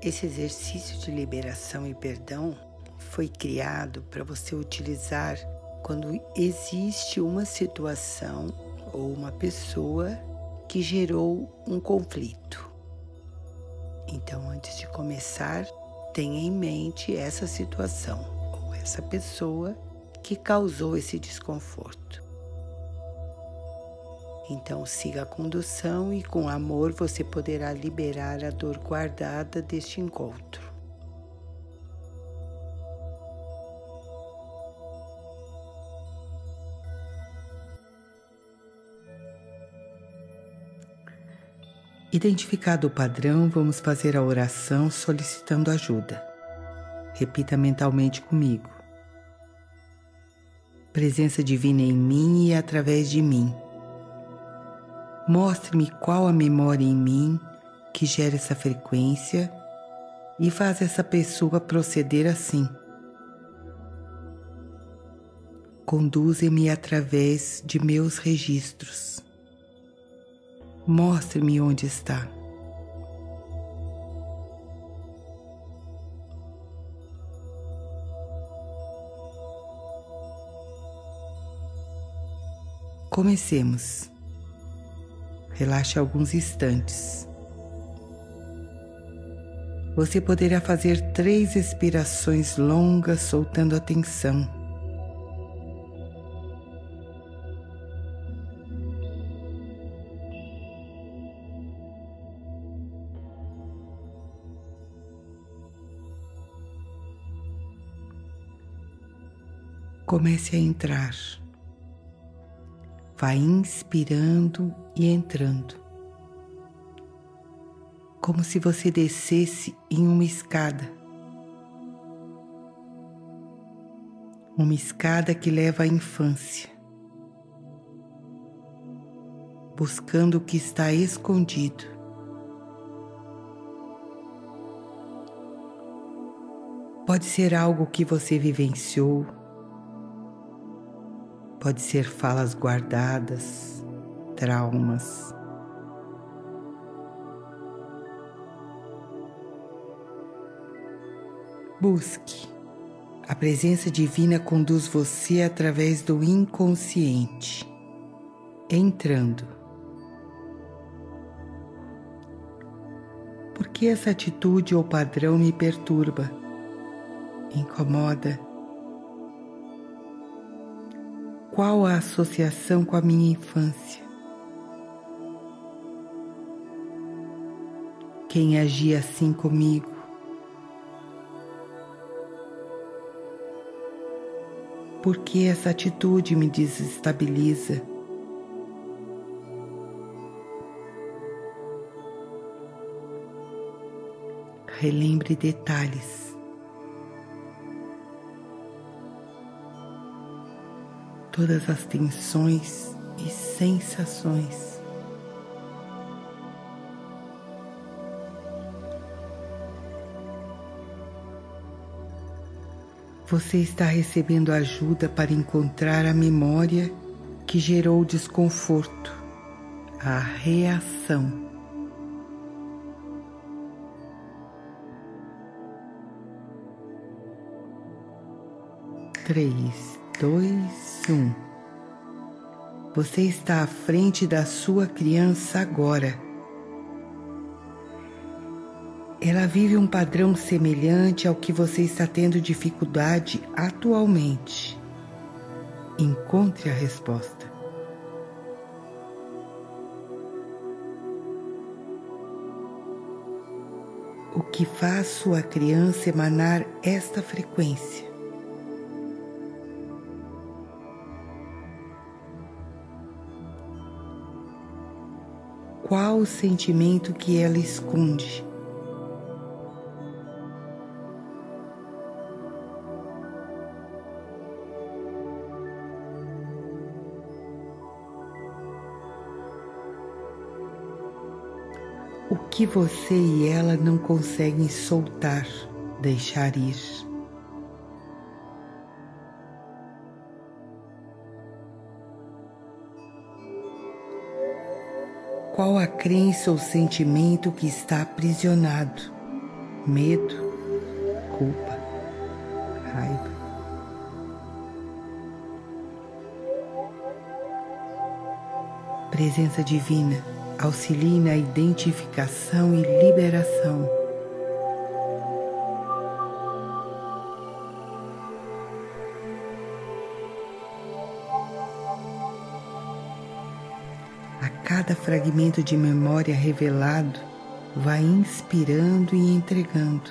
Esse exercício de liberação e perdão foi criado para você utilizar quando existe uma situação ou uma pessoa que gerou um conflito. Então, antes de começar, tenha em mente essa situação ou essa pessoa que causou esse desconforto. Então, siga a condução e, com amor, você poderá liberar a dor guardada deste encontro. Identificado o padrão, vamos fazer a oração solicitando ajuda. Repita mentalmente comigo. Presença divina em mim e através de mim. Mostre-me qual a memória em mim que gera essa frequência e faz essa pessoa proceder assim. Conduze-me através de meus registros Mostre-me onde está. Comecemos. Relaxe alguns instantes. Você poderá fazer três expirações longas, soltando a tensão. comece a entrar. Vai inspirando e entrando, como se você descesse em uma escada. Uma escada que leva à infância, buscando o que está escondido. Pode ser algo que você vivenciou Pode ser falas guardadas, traumas. Busque. A presença divina conduz você através do inconsciente, entrando. Por que essa atitude ou padrão me perturba, incomoda qual a associação com a minha infância? Quem agia assim comigo? Por que essa atitude me desestabiliza? Relembre detalhes. Todas as tensões e sensações. Você está recebendo ajuda para encontrar a memória que gerou o desconforto, a reação. Três, dois, um. Você está à frente da sua criança agora. Ela vive um padrão semelhante ao que você está tendo dificuldade atualmente. Encontre a resposta. O que faz sua criança emanar esta frequência? Qual o sentimento que ela esconde. O que você e ela não conseguem soltar, deixar ir. Qual a crença ou sentimento que está aprisionado, medo, culpa, raiva. Presença divina, auxilie na identificação e liberação. A cada fragmento de memória revelado, vai inspirando e entregando.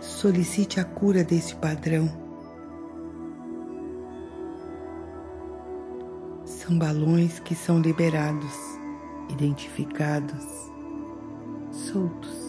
Solicite a cura desse padrão. São balões que são liberados, identificados, soltos.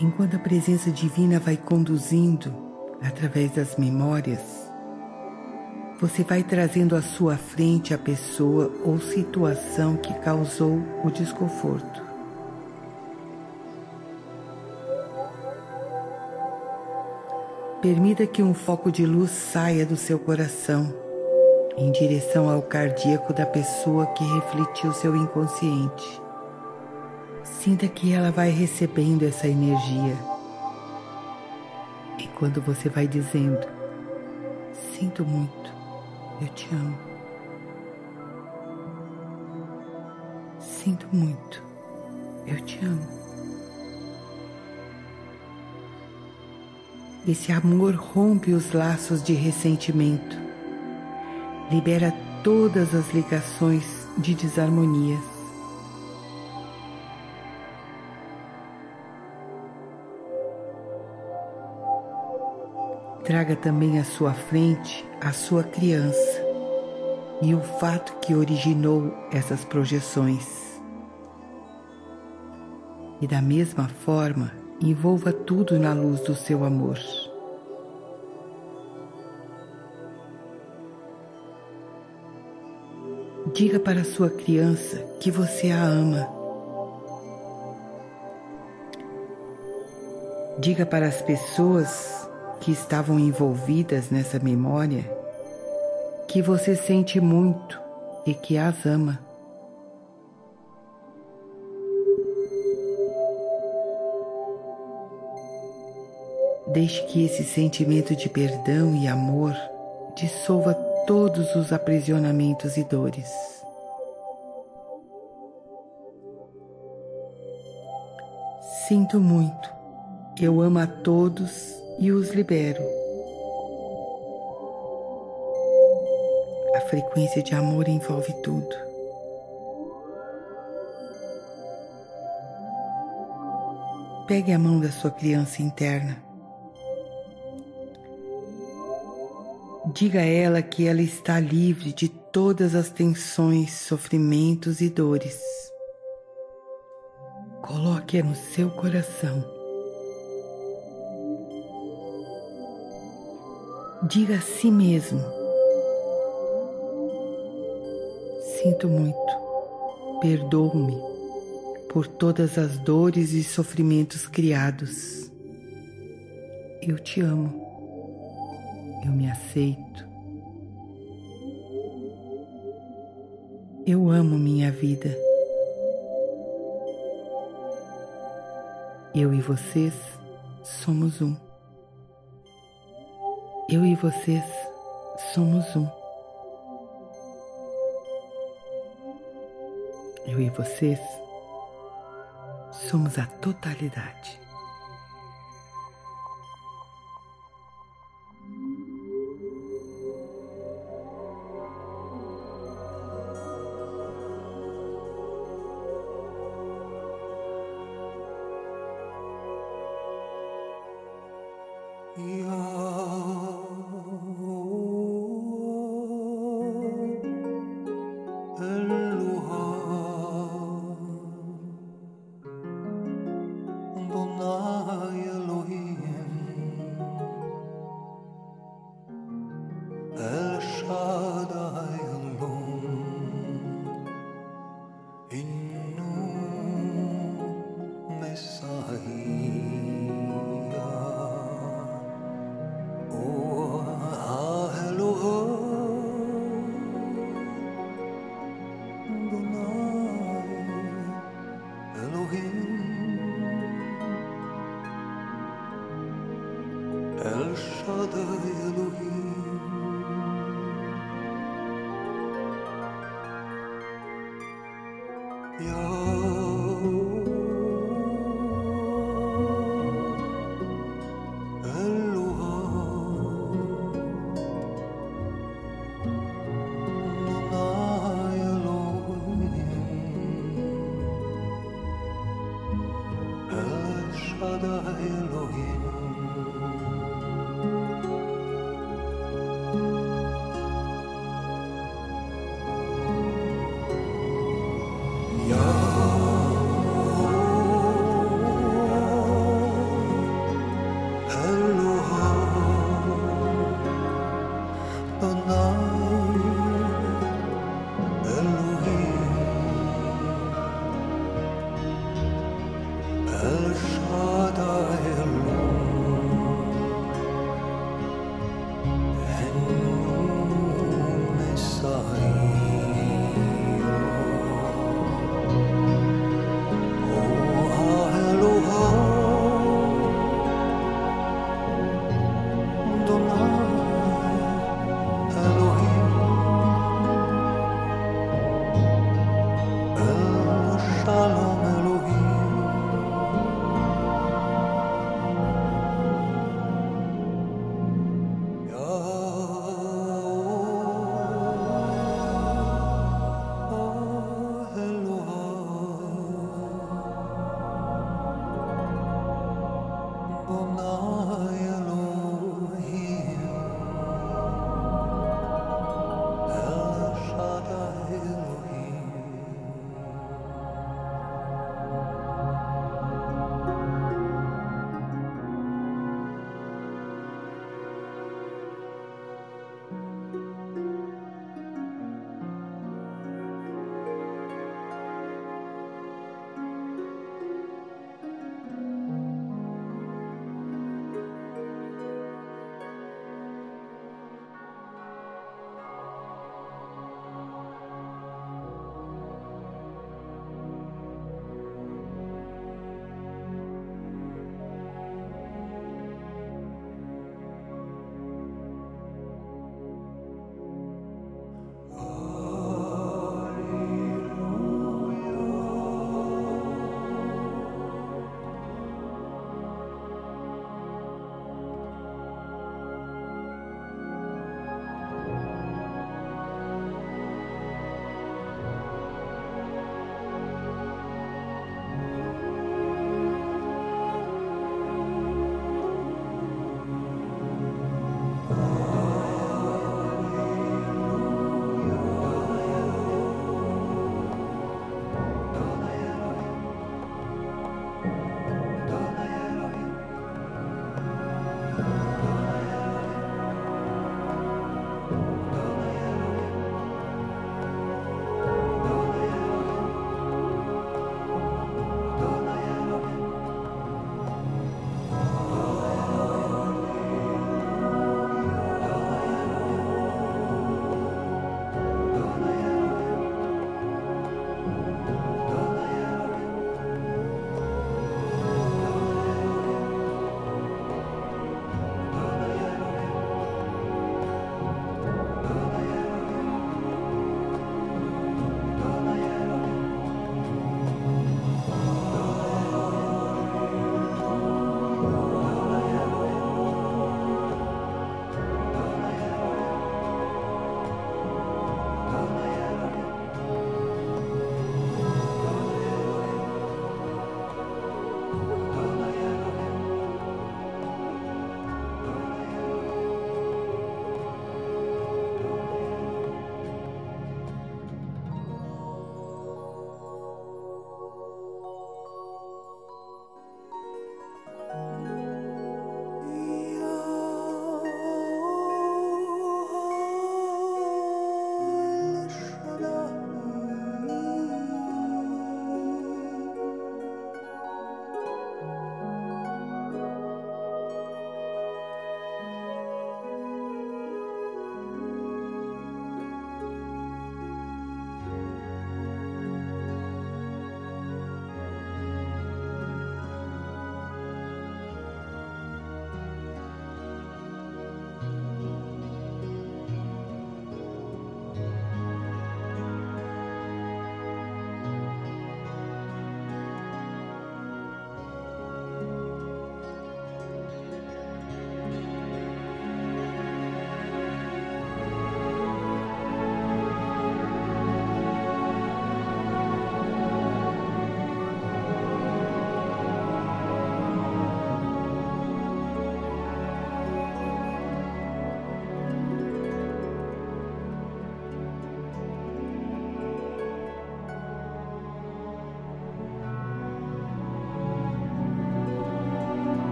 Enquanto a presença divina vai conduzindo através das memórias, você vai trazendo à sua frente a pessoa ou situação que causou o desconforto. Permita que um foco de luz saia do seu coração em direção ao cardíaco da pessoa que refletiu seu inconsciente. Sinta que ela vai recebendo essa energia. E quando você vai dizendo, sinto muito, eu te amo. Sinto muito, eu te amo. Esse amor rompe os laços de ressentimento, libera todas as ligações de desarmonias. Traga também à sua frente a sua criança e o fato que originou essas projeções. E da mesma forma, envolva tudo na luz do seu amor. Diga para sua criança que você a ama. Diga para as pessoas que estavam envolvidas nessa memória que você sente muito e que as ama. Deixe que esse sentimento de perdão e amor dissolva todos os aprisionamentos e dores. Sinto muito, eu amo a todos e os libero. A frequência de amor envolve tudo. Pegue a mão da sua criança interna. Diga a ela que ela está livre de todas as tensões, sofrimentos e dores. Coloque-a no seu coração. Diga a si mesmo: Sinto muito, perdoo-me por todas as dores e sofrimentos criados. Eu te amo, eu me aceito. Eu amo minha vida. Eu e vocês somos um. Eu e vocês somos um. Eu e vocês somos a totalidade. El Shaddai Elohim.